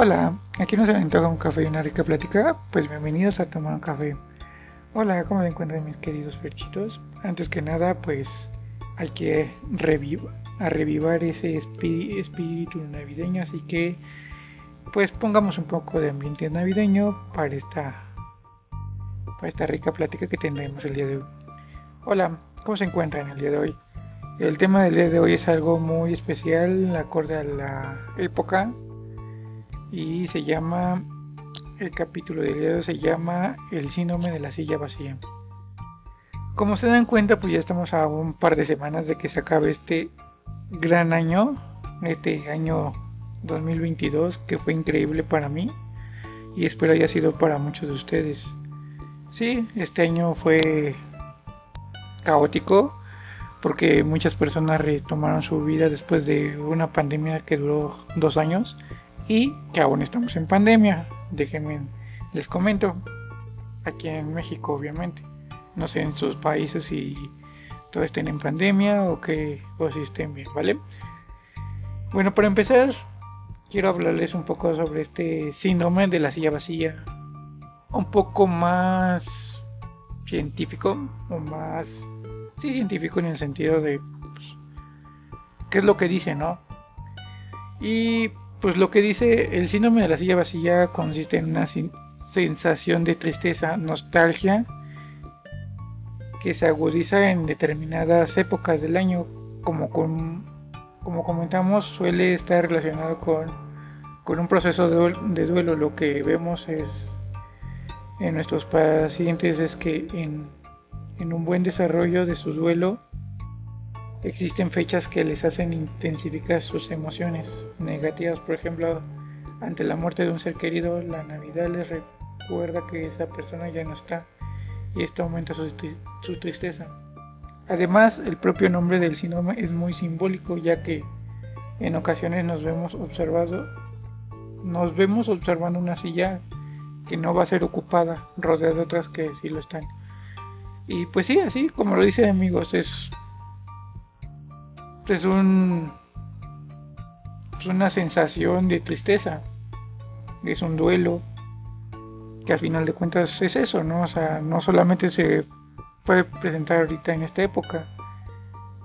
Hola, aquí nos antoja un café y una rica plática. Pues bienvenidos a tomar un café. Hola, ¿cómo se encuentran mis queridos ferchitos? Antes que nada, pues hay que a revivar ese espíritu navideño, así que pues pongamos un poco de ambiente navideño para esta para esta rica plática que tendremos el día de hoy. Hola, ¿cómo se encuentran el día de hoy? El tema del día de hoy es algo muy especial, acorde a la época y se llama, el capítulo del día se llama El síndrome de la silla vacía. Como se dan cuenta, pues ya estamos a un par de semanas de que se acabe este gran año, este año 2022, que fue increíble para mí y espero haya sido para muchos de ustedes. Sí, este año fue caótico porque muchas personas retomaron su vida después de una pandemia que duró dos años y que aún estamos en pandemia. Déjenme, les comento, aquí en México obviamente, no sé en sus países si todos estén en pandemia o que o si estén bien, ¿vale? Bueno, para empezar, quiero hablarles un poco sobre este síndrome de la silla vacía, un poco más científico o más sí científico en el sentido de pues, qué es lo que dice, ¿no? Y pues lo que dice el síndrome de la silla vacía consiste en una sensación de tristeza, nostalgia, que se agudiza en determinadas épocas del año, como, como comentamos, suele estar relacionado con, un proceso de, de, duelo. Lo que vemos es en nuestros pacientes es que en, en un buen desarrollo de su duelo, Existen fechas que les hacen intensificar sus emociones negativas, por ejemplo, ante la muerte de un ser querido, la Navidad les recuerda que esa persona ya no está y esto aumenta su, tristeza. Además, el propio nombre del síndrome es muy simbólico ya que en ocasiones nos vemos observado, nos vemos observando una silla que no va a ser ocupada, rodeada de otras que sí lo están. Y pues sí, así como lo dice amigos, es es un es una sensación de tristeza es un duelo que al final de cuentas es eso no o sea no solamente se puede presentar ahorita en esta época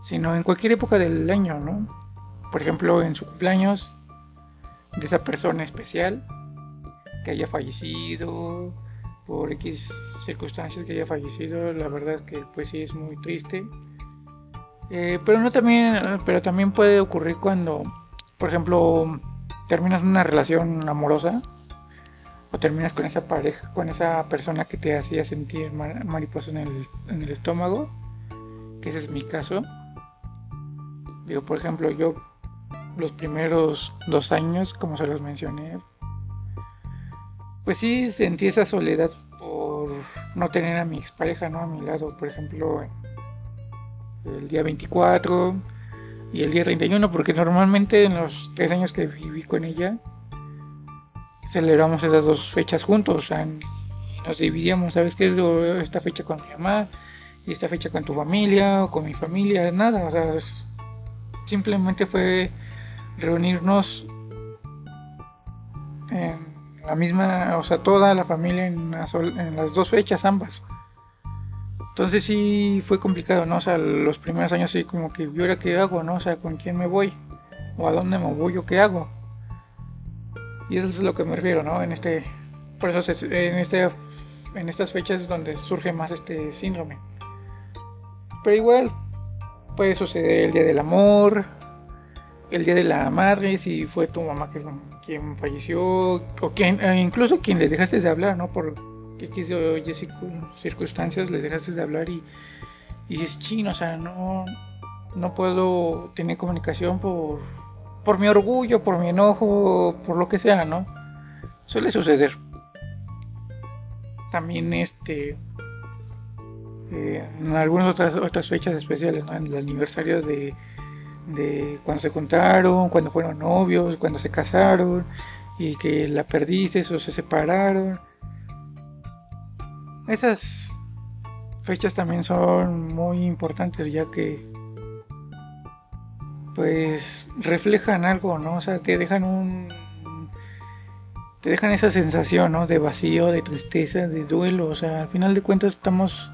sino en cualquier época del año no por ejemplo en su cumpleaños de esa persona especial que haya fallecido por X circunstancias que haya fallecido la verdad que pues sí es muy triste eh, pero no también, pero también puede ocurrir cuando, por ejemplo, terminas una relación amorosa o terminas con esa pareja, con esa persona que te hacía sentir mariposas en el, en el estómago, que ese es mi caso. Digo, por ejemplo, yo los primeros dos años, como se los mencioné, pues sí sentí esa soledad por no tener a mi expareja, ¿no? A mi lado, por ejemplo, el día 24 y el día 31, porque normalmente en los tres años que viví con ella, celebramos esas dos fechas juntos, o sea, nos dividíamos, ¿sabes qué? Esta fecha con mi mamá y esta fecha con tu familia o con mi familia, nada, o sea, simplemente fue reunirnos en la misma, o sea, toda la familia en, en las dos fechas ambas. Entonces sí fue complicado, ¿no? O sea, los primeros años sí como que, ¿y ahora qué hago, no? O sea, ¿con quién me voy? ¿O a dónde me voy o qué hago? Y eso es lo que me refiero, ¿no? En este, por eso en, este, en estas fechas es donde surge más este síndrome. Pero igual puede suceder el día del amor, el día de la madre, si fue tu mamá que, quien falleció, o quien, e incluso quien les dejaste de hablar, ¿no? Por X oye circunstancias les dejaste de hablar y, y dices, chino, o sea, no, no puedo tener comunicación por, por mi orgullo, por mi enojo, por lo que sea, ¿no? Suele suceder. También este eh, en algunas otras otras fechas especiales, ¿no? En el aniversario de, de cuando se contaron, cuando fueron novios, cuando se casaron y que la perdiste o se separaron esas fechas también son muy importantes ya que pues reflejan algo, ¿no? O sea, te dejan un te dejan esa sensación, ¿no? De vacío, de tristeza, de duelo. O sea, al final de cuentas estamos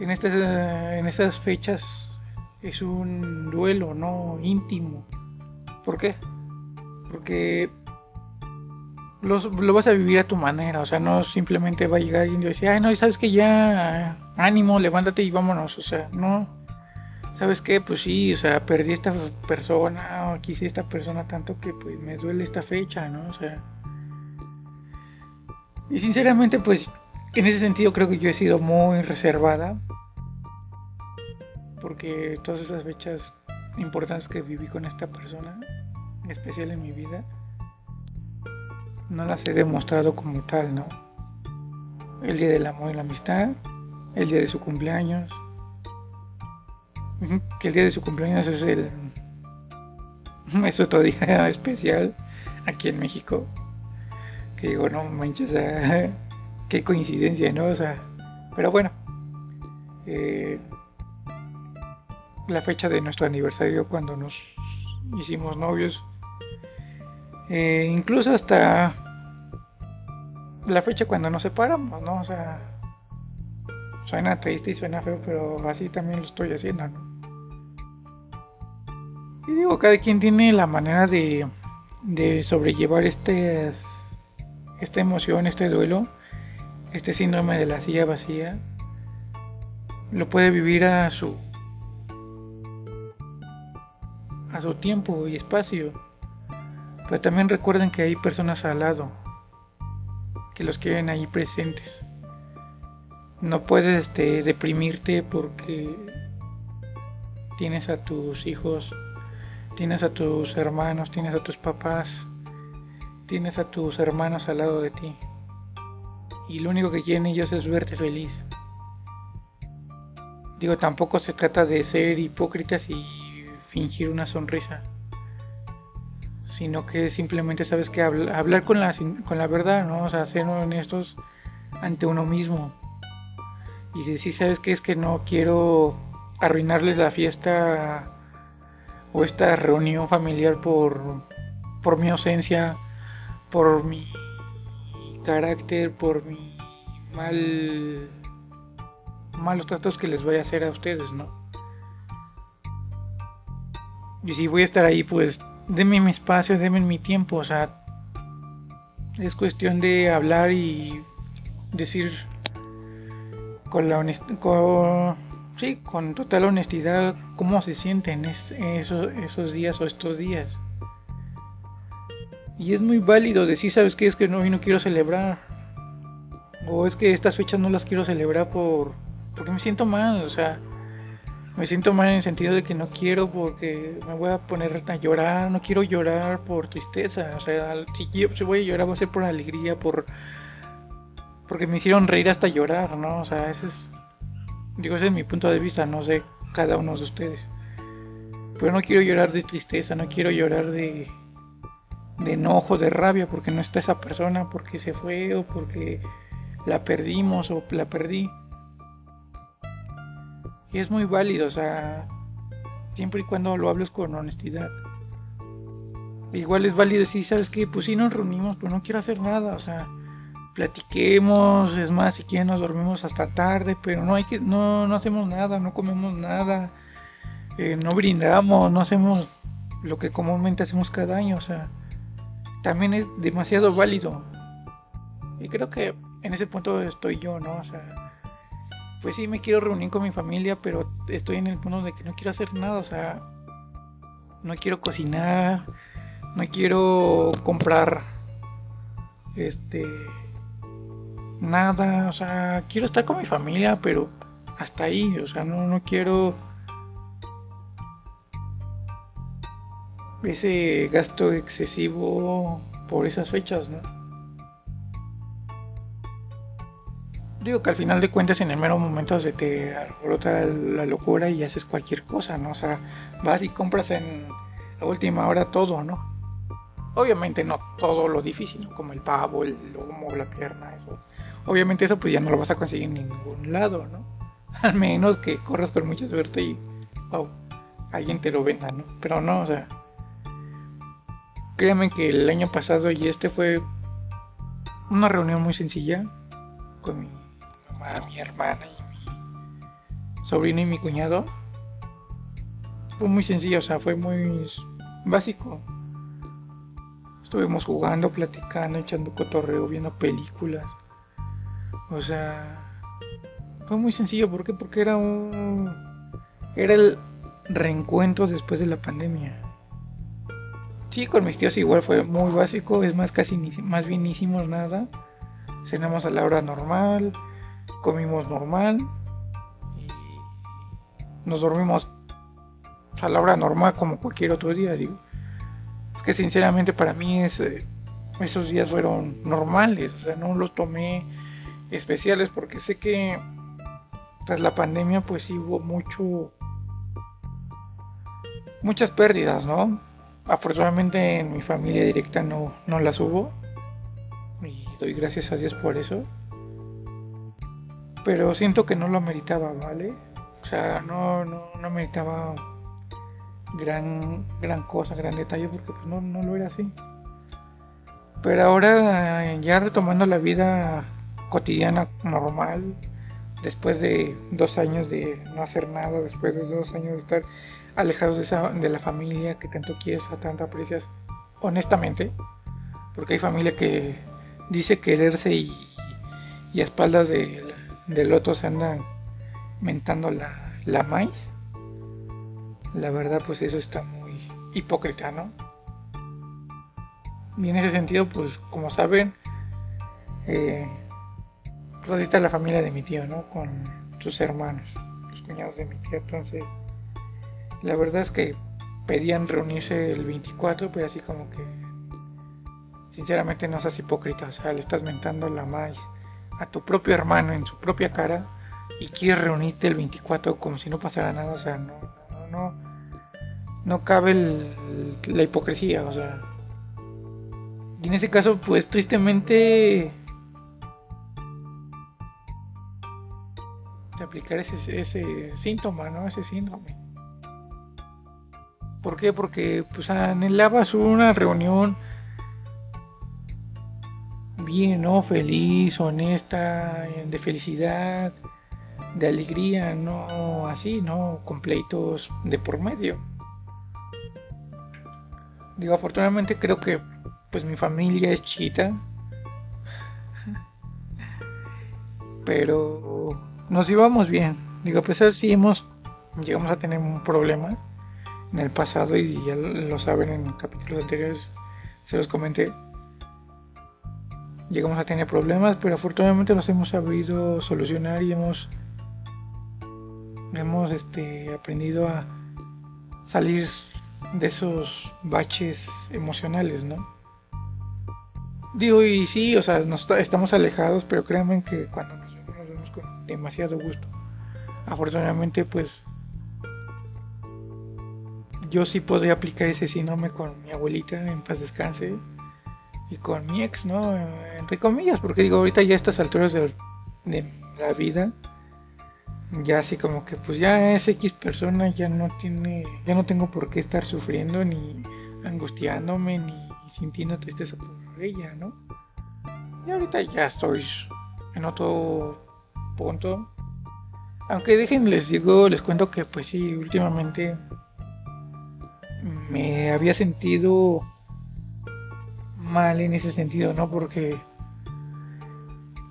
en estas, en estas fechas. Es un duelo, ¿no? Íntimo. ¿Por qué? Porque lo vas a vivir a tu manera, o sea, no simplemente va a llegar alguien y decir, ay, no, sabes que ya, ánimo, levántate y vámonos, o sea, no, ¿sabes qué? Pues sí, o sea, perdí esta persona, o quise esta persona tanto que pues me duele esta fecha, ¿no? O sea, y sinceramente, pues, en ese sentido creo que yo he sido muy reservada, porque todas esas fechas importantes que viví con esta persona, especial en mi vida, no las he demostrado como tal, ¿no? El día del amor y la amistad, el día de su cumpleaños, que el día de su cumpleaños es el es otro día especial aquí en México. Que digo no manches qué coincidencia no o sea pero bueno eh, la fecha de nuestro aniversario cuando nos hicimos novios eh, incluso hasta la fecha cuando nos separamos, ¿no? O sea, suena triste y suena feo, pero así también lo estoy haciendo. Y digo, cada quien tiene la manera de, de sobrellevar este, esta emoción, este duelo, este síndrome de la silla vacía. Lo puede vivir a su a su tiempo y espacio. Pero también recuerden que hay personas al lado que los quieren ahí presentes. No puedes este, deprimirte porque tienes a tus hijos, tienes a tus hermanos, tienes a tus papás, tienes a tus hermanos al lado de ti. Y lo único que quieren ellos es verte feliz. Digo, tampoco se trata de ser hipócritas y fingir una sonrisa sino que simplemente sabes que hablar con la, con la verdad, ¿no? O sea, ser honestos ante uno mismo. Y si, sabes que es que no quiero arruinarles la fiesta o esta reunión familiar por, por mi ausencia, por mi carácter, por mi mal malos tratos que les voy a hacer a ustedes, ¿no? Y si voy a estar ahí, pues denme mi espacio, denme mi tiempo, o sea, es cuestión de hablar y decir con la con, sí, con total honestidad cómo se sienten esos, días o estos días. Y es muy válido decir, ¿sabes qué? Es que no, no quiero celebrar. O es que estas fechas no las quiero celebrar por porque me siento mal, o sea, me siento mal en el sentido de que no quiero porque me voy a poner a llorar, no quiero llorar por tristeza, o sea, si, voy a llorar va a ser por alegría, por porque me hicieron reír hasta llorar, ¿no? O sea, ese es digo, ese es mi punto de vista, no sé cada uno de ustedes. Pero no quiero llorar de tristeza, no quiero llorar de de enojo, de rabia porque no está esa persona, porque se fue o porque la perdimos o la perdí. Y es muy válido, o sea, siempre y cuando lo hables con honestidad. Igual es válido decir, ¿sabes qué? Pues sí nos reunimos, pero no quiero hacer nada, o sea, platiquemos, es más, si quieren nos dormimos hasta tarde, pero no hay que, no, no hacemos nada, no comemos nada, eh, no brindamos, no hacemos lo que comúnmente hacemos cada año, o sea, también es demasiado válido. Y creo que en ese punto estoy yo, ¿no? O sea, pues sí me quiero reunir con mi familia, pero estoy en el punto de que no quiero hacer nada, o sea, no quiero cocinar, no quiero comprar este nada, o sea, quiero estar con mi familia, pero hasta ahí, o sea, no, no quiero ese gasto excesivo por esas fechas, ¿no? Digo que al final de cuentas en el mero momento se te alborota la locura y haces cualquier cosa, ¿no? O sea, vas y compras en la última hora todo, ¿no? Obviamente no todo lo difícil, como el pavo, el lomo, la pierna, eso. Obviamente eso pues ya no lo vas a conseguir en ningún lado, ¿no? Al menos que corras con mucha suerte y, wow, alguien te lo venda, ¿no? Pero no, o sea, créanme que el año pasado y este fue una reunión muy sencilla con mi mi hermana y mi sobrino y mi cuñado. Fue muy sencillo, o sea, fue muy básico. Estuvimos jugando, platicando, echando cotorreo, viendo películas. O sea, fue muy sencillo. ¿Por qué? Porque era un. Era el reencuentro después de la pandemia. Sí, con mis tíos igual fue muy básico. Es más, casi ni, más bien hicimos nada. Cenamos a la hora normal. Comimos normal. Y nos dormimos a la hora normal como cualquier otro día, digo. Es que sinceramente para mí eh, esos días fueron normales, o sea, no los tomé especiales porque sé que tras la pandemia pues hubo mucho muchas pérdidas, ¿no? Afortunadamente en mi familia directa no, no las hubo y doy gracias a Dios por eso. Pero siento que no lo meritaba, ¿vale? O sea, no, no, no meritaba gran, gran cosa, gran detalle, porque pues no, no lo era así. Pero ahora ya retomando la vida cotidiana normal, después de dos años de no hacer nada, después de dos años de estar alejados de, esa, de la familia que tanto quieres, a tanto aprecias, honestamente, porque hay familia que dice quererse y, y a espaldas de, del otro se andan mentando la, la maíz la verdad pues eso está muy hipócrita, ¿no? Y en ese sentido, pues como saben, eh, pues así está la familia de mi tío, ¿no? Con sus hermanos, los cuñados de mi tía. Entonces, la verdad es que pedían reunirse el 24, pero así como que, sinceramente no seas hipócrita, o sea, le estás mentando la maíz a tu propio hermano en su propia cara y quieres reunirte el 24 como si no pasara nada, o sea, no, no, no, no cabe la hipocresía, o sea. Y en ese caso, pues tristemente de aplicar ese, ese síntoma, ¿no? Ese síndrome. ¿Por qué? Porque pues anhelabas una reunión ¿no? Feliz, honesta, de felicidad, de alegría, no así, ¿no? Completos de por medio. Digo, afortunadamente creo que pues mi familia es chiquita. Pero nos íbamos bien. Digo, a pesar si hemos llegamos a tener un problema en el pasado y ya lo saben en capítulos anteriores se los comenté. Llegamos a tener problemas, pero afortunadamente los hemos sabido solucionar y hemos hemos este aprendido a salir de esos baches emocionales, ¿no? Digo, y sí, o sea, nos estamos alejados, pero créanme que cuando nos vemos, nos vemos con demasiado gusto. Afortunadamente, pues, yo sí podría aplicar ese síndrome con mi abuelita, en paz descanse, y con mi ex, ¿no? Entre comillas, porque digo, ahorita ya a estas alturas de, la vida, ya así como que pues ya es X persona, ya no tiene, ya no tengo por qué estar sufriendo ni angustiándome ni sintiendo tristeza por ella, ¿no? Y ahorita ya estoy en otro punto. Aunque dejen, les digo, les cuento que pues sí, últimamente me había sentido mal en ese sentido, ¿no? Porque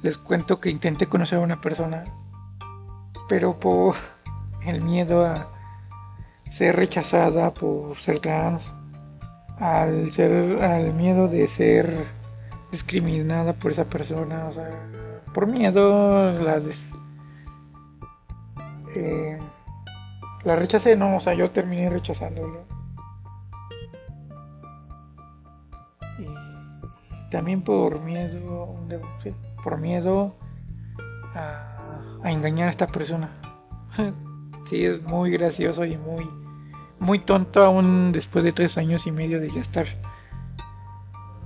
les cuento que intenté conocer a una persona pero por el miedo a ser rechazada por ser trans, al ser al miedo de ser discriminada por esa persona, o sea, por miedo la eh, la rechacé, no, o sea, yo terminé rechazándolo. También por miedo, por miedo a engañar a esta persona. sí, es muy gracioso y muy, muy tonto aún después de tres años y medio de ya estar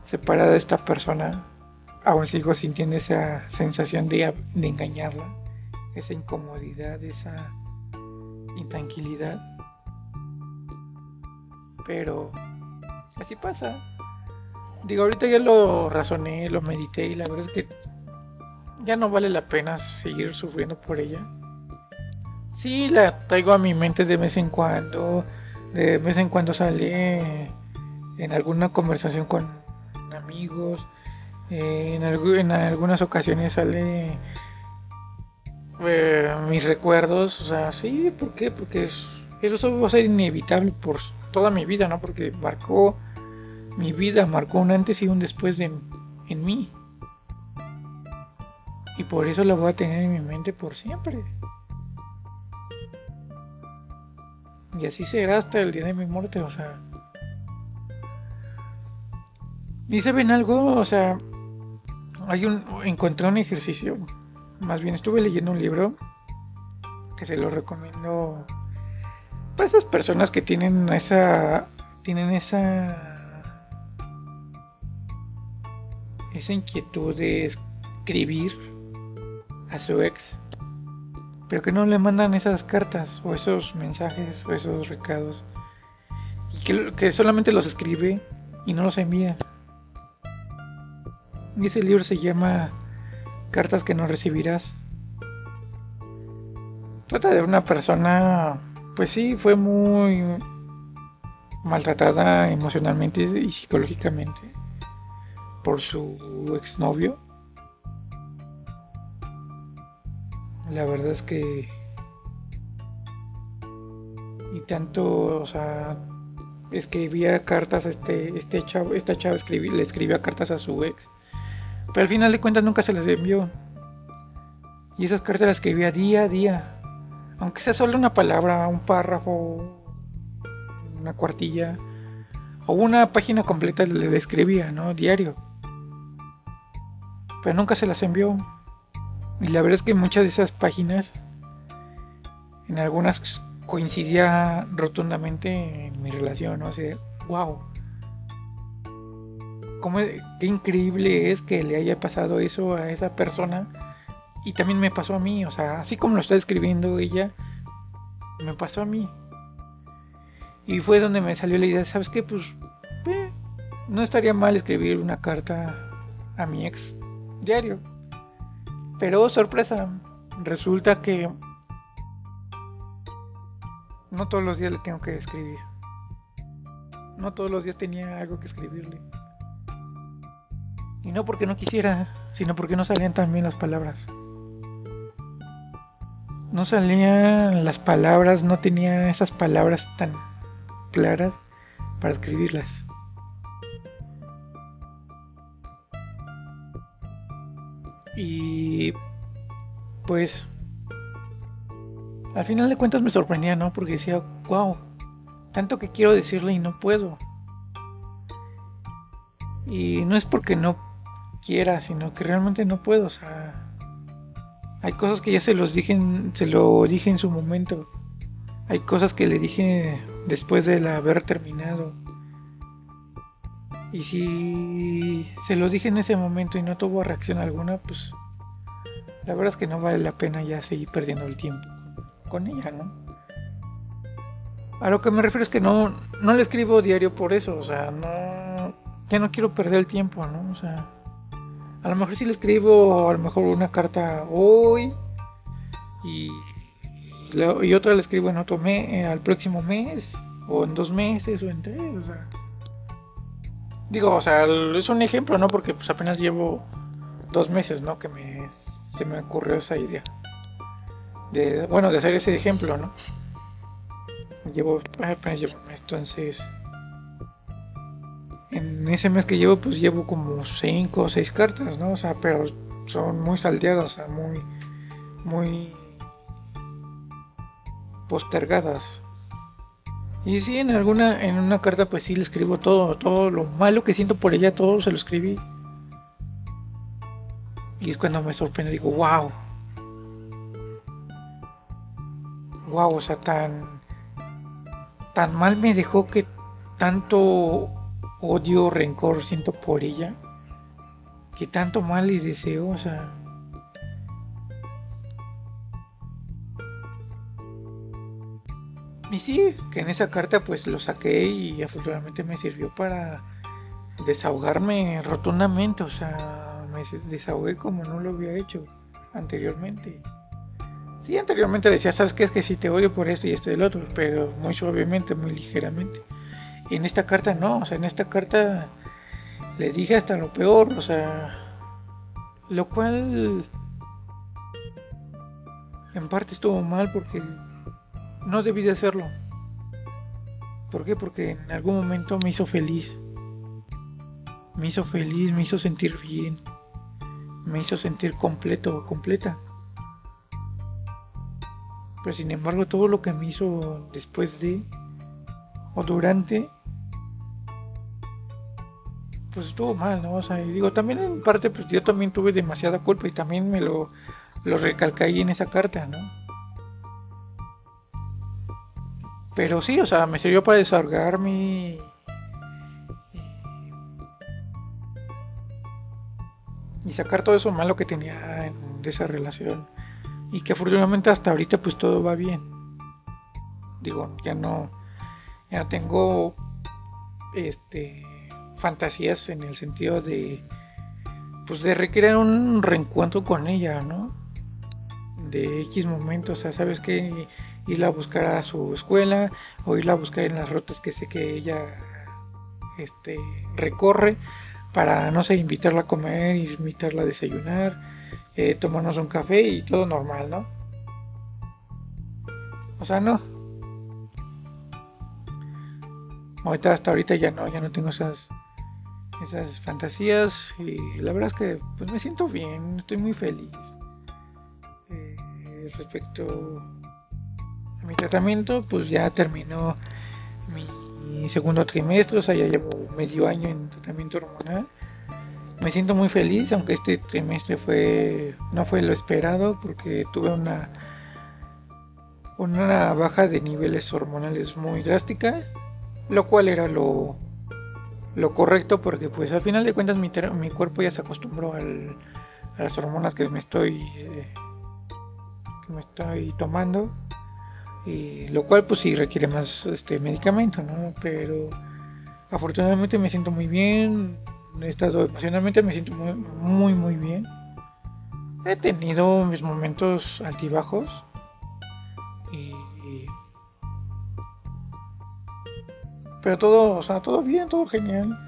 separada de esta persona. Aún sigo sintiendo esa sensación de, de engañarla, esa incomodidad, esa intranquilidad. Pero así pasa. Digo, ahorita ya lo razoné, lo medité y la verdad es que ya no vale la pena seguir sufriendo por ella. Sí, la traigo a mi mente de vez en cuando, de vez en cuando sale en alguna conversación con amigos, en, algunas ocasiones sale eh, mis recuerdos, o sea, sí, ¿por qué? Porque eso va a ser inevitable por toda mi vida, ¿no? Porque marcó mi vida, marcó un antes y un después de, en mí. Y por eso la voy a tener en mi mente por siempre. Y así será hasta el día de mi muerte, o sea. ¿Y saben algo? O sea, hay un, encontré un ejercicio. Más bien estuve leyendo un libro que se lo recomiendo para esas personas que tienen esa tienen esa esa inquietud de escribir a su ex, pero que no le mandan esas cartas o esos mensajes o esos recados y que, solamente los escribe y no los envía. Y ese libro se llama Cartas que no recibirás. Trata de una persona, pues sí, fue muy maltratada emocionalmente y psicológicamente por su exnovio. La verdad es que y tanto, o sea, escribía cartas este este chavo, esta chava le escribía cartas a su ex pero al final de cuentas nunca se las envió. Y esas cartas las escribía día a día. Aunque sea solo una palabra, un párrafo, una cuartilla o una página completa le escribía, ¿no? Diario. Pero nunca se las envió. Y la verdad es que muchas de esas páginas, en algunas coincidía rotundamente en mi relación, ¿no? O sea, wow cómo, qué increíble es que le haya pasado eso a esa persona y también me pasó a mí, o sea, así como lo está escribiendo ella, me pasó a mí. Y fue donde me salió la idea, ¿sabes qué? Pues eh, no estaría mal escribir una carta a mi ex diario. Pero sorpresa, resulta que no todos los días le tengo que escribir. No todos los días tenía algo que escribirle. Y no porque no quisiera, sino porque no salían tan bien las palabras. No salían las palabras, no tenía esas palabras tan claras para escribirlas. Pues al final de cuentas me sorprendía, ¿no? Porque decía, wow, tanto que quiero decirle y no puedo. Y no es porque no quiera, sino que realmente no puedo. O sea, hay cosas que ya se los dije, se lo dije en su momento. Hay cosas que le dije después de haber terminado. Y si se lo dije en ese momento y no tuvo reacción alguna, pues la verdad es que no vale la pena ya seguir perdiendo el tiempo con, ella, ¿no? A lo que me refiero es que no, no le escribo diario por eso, o sea, no, ya no quiero perder el tiempo, ¿no? O sea, a lo mejor si le escribo a lo mejor una carta hoy y, y otra le escribo en otro mes, eh, al próximo mes o en dos meses o en tres, o sea. Digo, o sea, es un ejemplo, ¿no? Porque pues apenas llevo dos meses, ¿no? Que me, se me ocurrió esa idea. De, bueno, de hacer ese ejemplo, ¿no? Llevo, apenas llevo entonces en ese mes que llevo, pues llevo como 5 o 6 cartas, ¿no? O sea, pero son muy salteadas, o sea, muy, muy postergadas. Y sí, en alguna, en una carta, pues sí le escribo todo, todo lo malo que siento por ella, todo se lo escribí. Y es cuando me sorprende, digo, wow. Wow, o sea, tan, tan mal me dejó que tanto odio, rencor siento por ella, que tanto mal les deseo, o sea... Y sí, que en esa carta pues lo saqué y afortunadamente me sirvió para desahogarme rotundamente, o sea, me desahogué como no lo había hecho anteriormente. Sí, anteriormente decía, ¿sabes qué? Es que si te odio por esto y esto y el otro, pero muy suavemente, muy ligeramente. Y en esta carta no, o sea, en esta carta le dije hasta lo peor, o sea, lo cual en parte estuvo mal porque no debí de hacerlo. ¿Por qué? Porque en algún momento me hizo feliz. Me hizo feliz, me hizo sentir bien. Me hizo sentir completo o completa. Pero sin embargo todo lo que me hizo después de o durante pues estuvo mal, ¿no? O sea, y digo, también en parte pues yo también tuve demasiada culpa y también me lo, lo recalqué ahí en esa carta, ¿no? Pero sí, o sea, me sirvió para desahogarme y sacar todo eso malo que tenía en, de esa relación y que afortunadamente hasta ahorita pues todo va bien. Digo, ya no ya tengo este fantasías en el sentido de pues de recrear un reencuentro con ella, ¿no? De X momentos, o sea, sabes que irla a buscar a su escuela o irla a buscar en las rutas que sé que ella este recorre para no sé invitarla a comer, invitarla a desayunar, eh, tomarnos un café y todo normal, ¿no? O sea, no. Ahorita hasta ahorita ya no, ya no tengo esas esas fantasías y la verdad es que pues me siento bien, estoy muy feliz. Eh, respecto a mi tratamiento, pues ya terminó mi segundo trimestre, o sea, ya llevo medio año en tratamiento hormonal. Me siento muy feliz, aunque este trimestre fue no fue lo esperado porque tuve una una baja de niveles hormonales muy drástica, lo cual era lo lo correcto porque pues al final de cuentas mi, mi cuerpo ya se acostumbró a las hormonas que me estoy eh, que me estoy tomando y lo cual pues sí requiere más este medicamento no pero afortunadamente me siento muy bien he estado emocionalmente me siento muy muy muy bien he tenido mis momentos altibajos y Pero todo, o sea, todo bien, todo genial.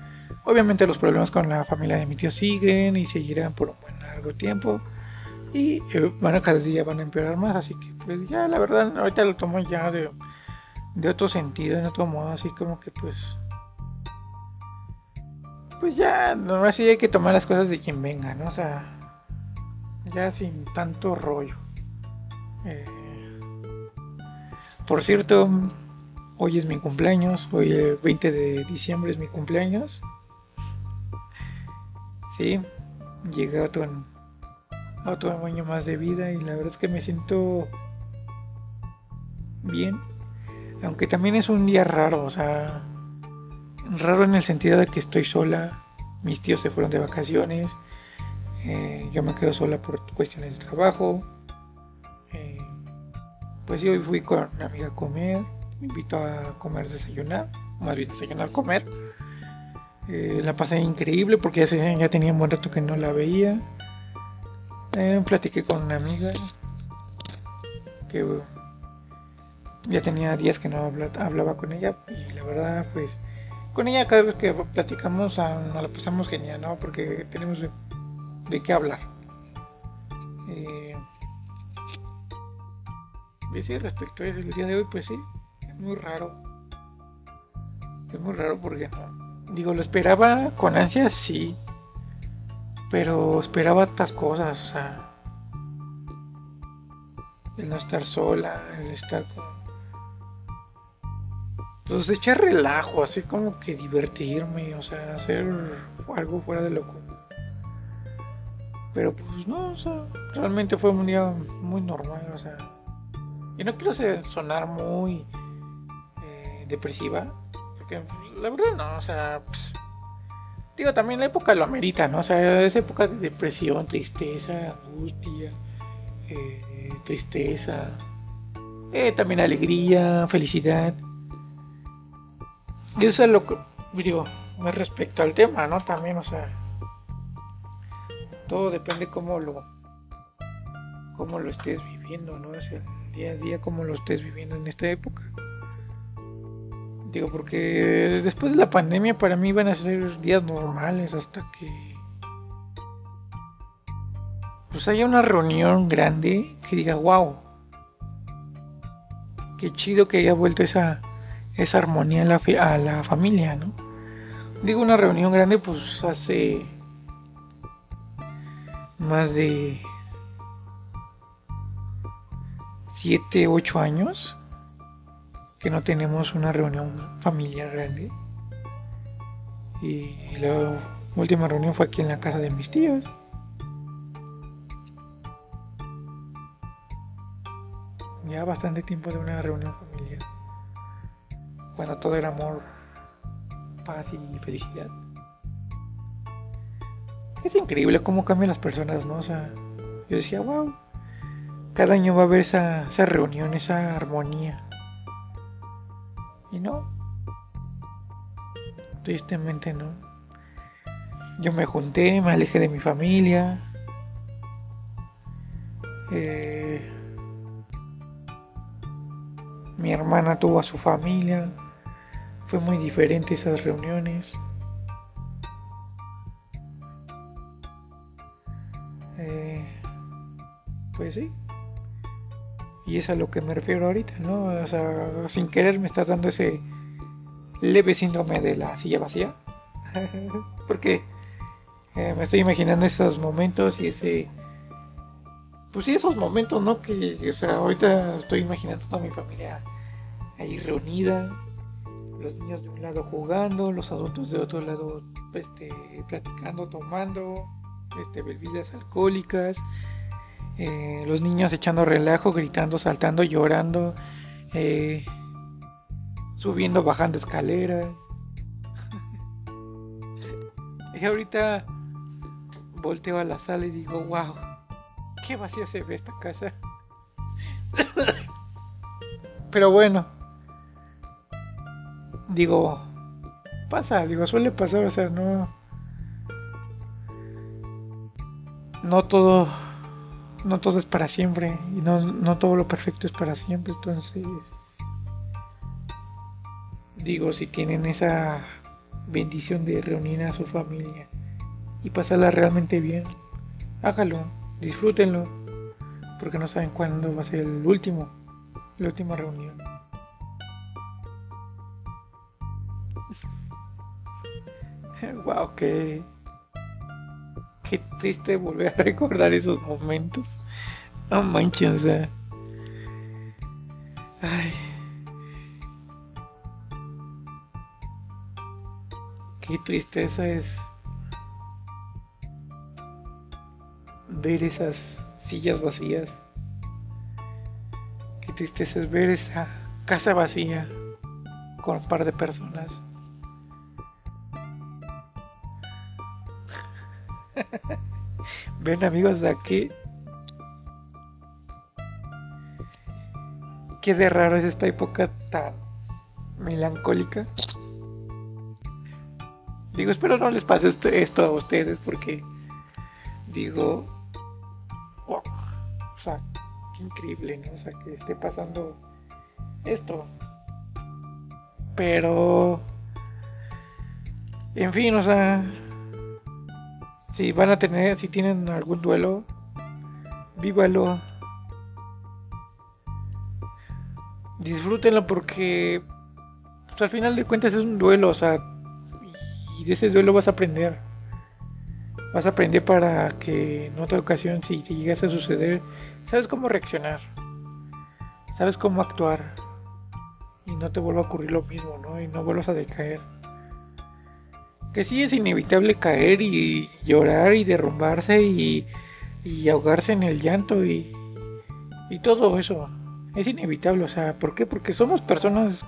Obviamente los problemas con la familia de mi tío siguen y seguirán por un buen largo tiempo. Y eh, bueno, cada día van a empeorar más, así que pues ya la verdad ahorita lo tomo ya de, de otro sentido, de otro modo, así como que pues... Pues ya, no así hay que tomar las cosas de quien venga, ¿no? O sea, ya sin tanto rollo. Eh, por cierto, Hoy es mi cumpleaños, hoy el 20 de diciembre es mi cumpleaños. Sí, llegué a otro, a otro año más de vida y la verdad es que me siento bien. Aunque también es un día raro, o sea, raro en el sentido de que estoy sola, mis tíos se fueron de vacaciones, eh, yo me quedo sola por cuestiones de trabajo. Eh, pues hoy fui con una amiga a comer me invito a comer, desayunar, más bien desayunar, comer. Eh, la pasé increíble porque ya, ya, tenía un buen rato que no la veía. Eh, platiqué con una amiga que ya tenía días que no hablaba con ella y la verdad pues con ella cada vez que platicamos ah, nos la pasamos genial, ¿no? Porque tenemos de, qué hablar. Eh, y sí, respecto a eso, el día de hoy pues sí, muy raro. Es muy raro porque no. Digo, lo esperaba con ansias, sí. Pero esperaba otras cosas, o sea. El no estar sola, el estar con. Pues echar relajo, así como que divertirme, o sea, hacer algo fuera de lo común. Pero pues no, o sea, realmente fue un día muy normal, o sea. Y no quiero sonar muy depresiva. Porque la verdad no, o sea, pues, digo, también la época lo amerita, ¿no? O sea, es época de depresión, tristeza, angustia, eh, tristeza, eh, también alegría, felicidad. Y eso es lo que, digo, respecto al tema, ¿no? También, o sea, todo depende cómo lo, cómo lo estés viviendo, ¿no? Es el día a día, cómo lo estés viviendo en esta época. Digo, porque después de la pandemia para mí van a ser días normales hasta que pues haya una reunión grande que diga, wow, qué chido que haya vuelto esa, esa armonía a la, a la familia, ¿no? Digo una reunión grande, pues hace más de 7, 8 años que no tenemos una reunión familiar grande. Y la última reunión fue aquí en la casa de mis tíos. Ya bastante tiempo de una reunión familiar. Cuando todo era amor, paz y felicidad. Es increíble cómo cambian las personas, ¿no? O sea, yo decía, wow, cada año va a haber esa, esa reunión, esa armonía. Y no. Tristemente no. Yo me junté, me alejé de mi familia. Eh, mi hermana tuvo a su familia. Fue muy diferente esas reuniones. Eh, pues sí. Y es a lo que me refiero ahorita, ¿no? O sea, sin querer me está dando ese leve síndrome de la silla vacía. Porque eh, me estoy imaginando esos momentos y ese... Pues sí, esos momentos, ¿no? Que, o sea, ahorita estoy imaginando toda mi familia ahí reunida, los niños de un lado jugando, los adultos de otro lado este, platicando, tomando este, bebidas alcohólicas, eh, los niños echando relajo, gritando, saltando, llorando, eh, subiendo, bajando escaleras. y ahorita volteo a la sala y digo, wow, qué vacía se ve esta casa. Pero bueno, digo, pasa, digo, suele pasar, o sea, no... No todo no todo es para siempre y no, no todo lo perfecto es para siempre. Entonces, digo, si tienen esa bendición de reunir a su familia y pasarla realmente bien, hágalo, disfrútenlo, porque no saben cuándo va a ser el último, la última reunión. wow, qué qué triste volver a recordar esos momentos. No manches, o. Ay. Qué tristeza es ver esas sillas vacías. Qué tristeza es ver esa casa vacía con un par de personas. Ven amigos de aquí. Qué de raro es esta época tan melancólica. Digo, espero no les pase esto, a ustedes porque digo, o sea, qué increíble, ¿no? O sea, que esté pasando esto. Pero, en fin, o sea, si van a tener, si tienen algún duelo, vívalo. Disfrútenlo porque pues, al final de cuentas es un duelo, o sea, y de ese duelo vas a aprender. Vas a aprender para que en otra ocasión, si te llegas a suceder, sabes cómo reaccionar, sabes cómo actuar y no te vuelva a ocurrir lo mismo, ¿no? Y no vuelvas a decaer que sí es inevitable caer y llorar y derrumbarse y, ahogarse en el llanto y, y todo eso. Es inevitable, o sea, ¿por qué? Porque somos personas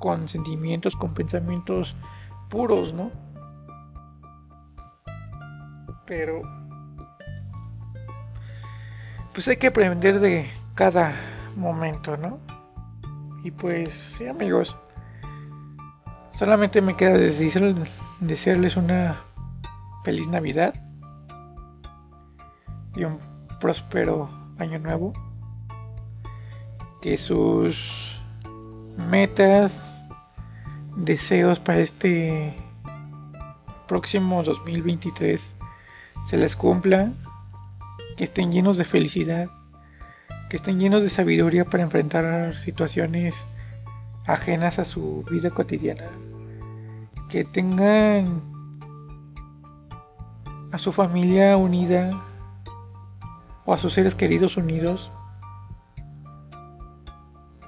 con sentimientos, con pensamientos puros, ¿no? Pero pues hay que aprender de cada momento, ¿no? Y pues, sí, amigos, Solamente me queda desearles una feliz Navidad y un próspero año nuevo. Que sus metas, deseos para este próximo 2023 se les cumpla, que estén llenos de felicidad, que estén llenos de sabiduría para enfrentar situaciones ajenas a su vida cotidiana, que tengan a su familia unida o a sus seres queridos unidos,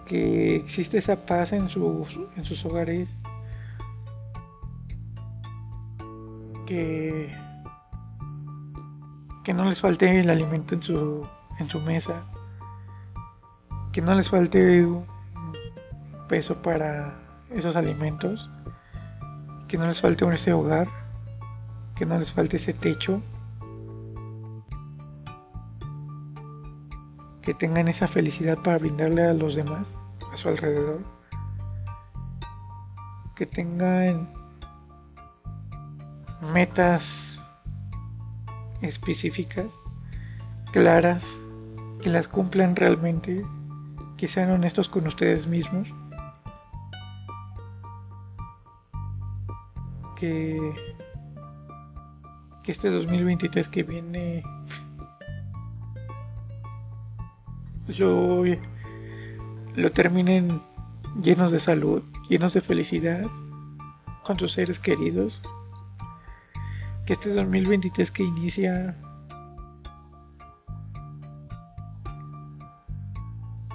que existe esa paz en sus, en sus hogares, que, que no les falte el alimento en su, en su mesa, que no les falte peso para esos alimentos, que no les falte ese hogar, que no les falte ese techo, que tengan esa felicidad para brindarle a los demás a su alrededor, que tengan metas específicas, claras, que las cumplan realmente, que sean honestos con ustedes mismos, que, este 2023 que viene yo lo terminen llenos de salud, llenos de felicidad con sus seres queridos. Que este 2023 que inicia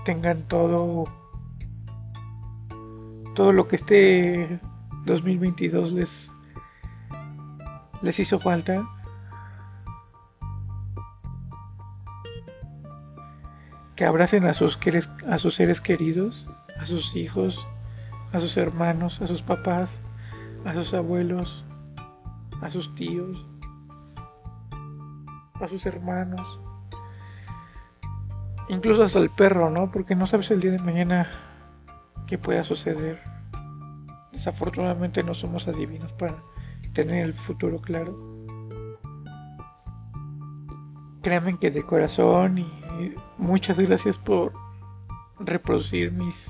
tengan todo todo lo que este 2022 les les hizo falta que abracen a sus, a sus seres queridos, a sus hijos, a sus hermanos, a sus papás, a sus abuelos, a sus tíos, a sus hermanos, incluso hasta el perro, ¿no? Porque no sabes el día de mañana qué pueda suceder. Desafortunadamente no somos adivinos para tener el futuro claro. Créanme que de corazón y muchas gracias por reproducir mis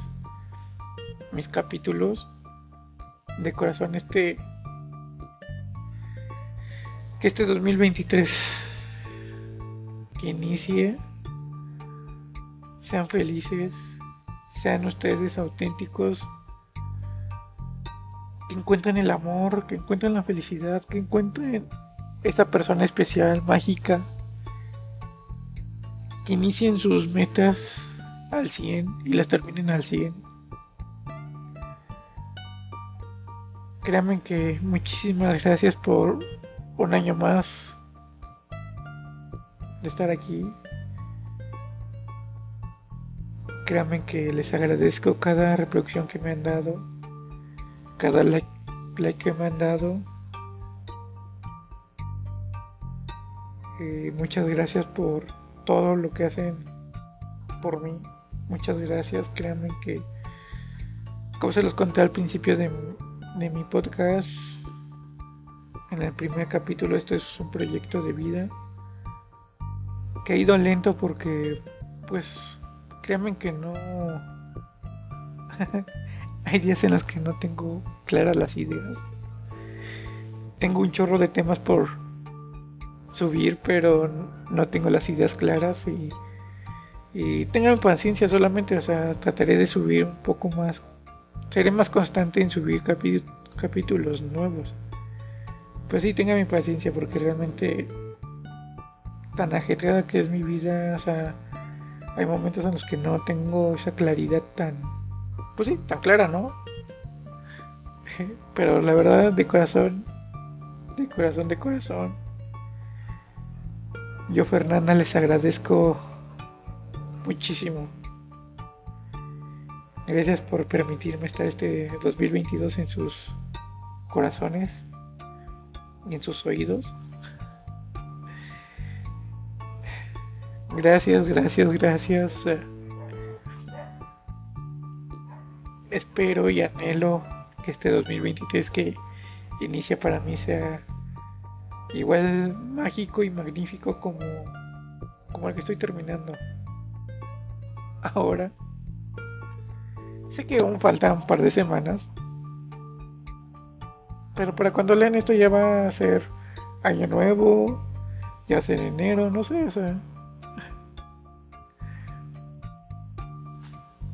mis capítulos de corazón este que este 2023 que inicie sean felices, sean ustedes auténticos, que encuentren el amor, que encuentren la felicidad, que encuentren esa persona especial, mágica, que inicien sus metas al 100 y las terminen al 100. Créanme que muchísimas gracias por un año más de estar aquí. Créanme que les agradezco cada reproducción que me han dado, cada like, que me han dado. Eh, muchas gracias por todo lo que hacen por mí. Muchas gracias. Créanme que, como se los conté al principio de, de mi podcast, en el primer capítulo esto es un proyecto de vida que ha ido lento porque pues créanme que no hay días en los que no tengo claras las ideas. Tengo un chorro de temas por subir pero no tengo las ideas claras y y tengan paciencia solamente o sea trataré de subir un poco más. Seré más constante en subir capítulos nuevos. Pues sí, tenga mi paciencia porque realmente tan ajetreada que es mi vida, o sea, hay momentos en los que no tengo esa claridad tan, pues sí, tan clara, ¿no? Pero la verdad, de corazón, de corazón, de corazón, yo Fernanda les agradezco muchísimo. Gracias por permitirme estar este 2022 en sus corazones en sus oídos. Gracias, gracias, gracias. Espero y anhelo que este 2023 que inicia para mí sea igual mágico y magnífico como, como el que estoy terminando ahora. Sé que aún faltan un par de semanas, pero para cuando lean esto ya va a ser año nuevo, ya ser enero, no sé, o sea.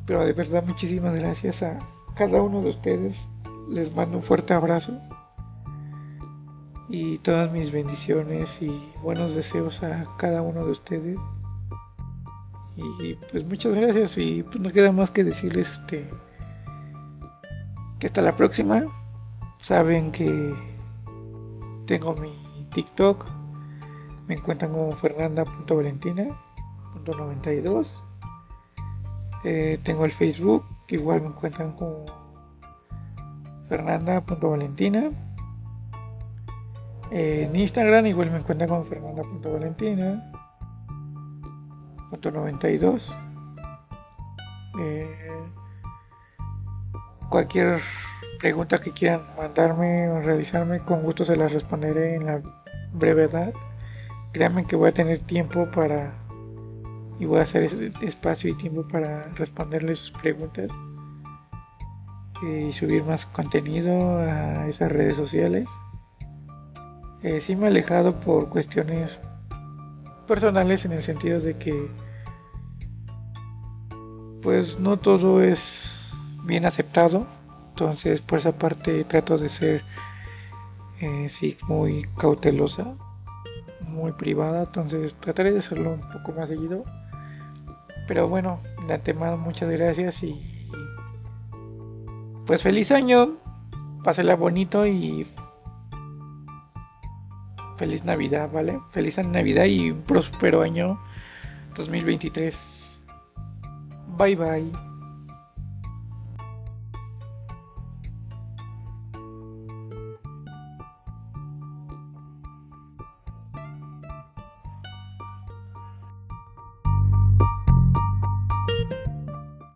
Pero de verdad muchísimas gracias a cada uno de ustedes. Les mando un fuerte abrazo y todas mis bendiciones y buenos deseos a cada uno de ustedes. Y pues muchas gracias y pues no queda más que decirles este que hasta la próxima. Saben que tengo mi TikTok. Me encuentran como fernanda.valentina.92. Eh, tengo el Facebook, igual me encuentran como fernanda.valentina. Eh, en Instagram igual me encuentran como fernanda.valentina.92. Eh, cualquier pregunta que quieran mandarme o realizarme, con gusto se las responderé en la brevedad. Créanme que voy a tener tiempo para y voy a hacer espacio y tiempo para responderles sus preguntas y subir más contenido a esas redes sociales. Eh, sí me he alejado por cuestiones personales en el sentido de que pues no todo es bien aceptado entonces, por esa parte trato de ser, eh, sí, muy cautelosa, muy privada. Entonces, trataré de hacerlo un poco más seguido. Pero bueno, de antemano, muchas gracias y pues feliz año. Pásela bonito y feliz Navidad, ¿vale? Feliz Navidad y un próspero año 2023. Bye bye.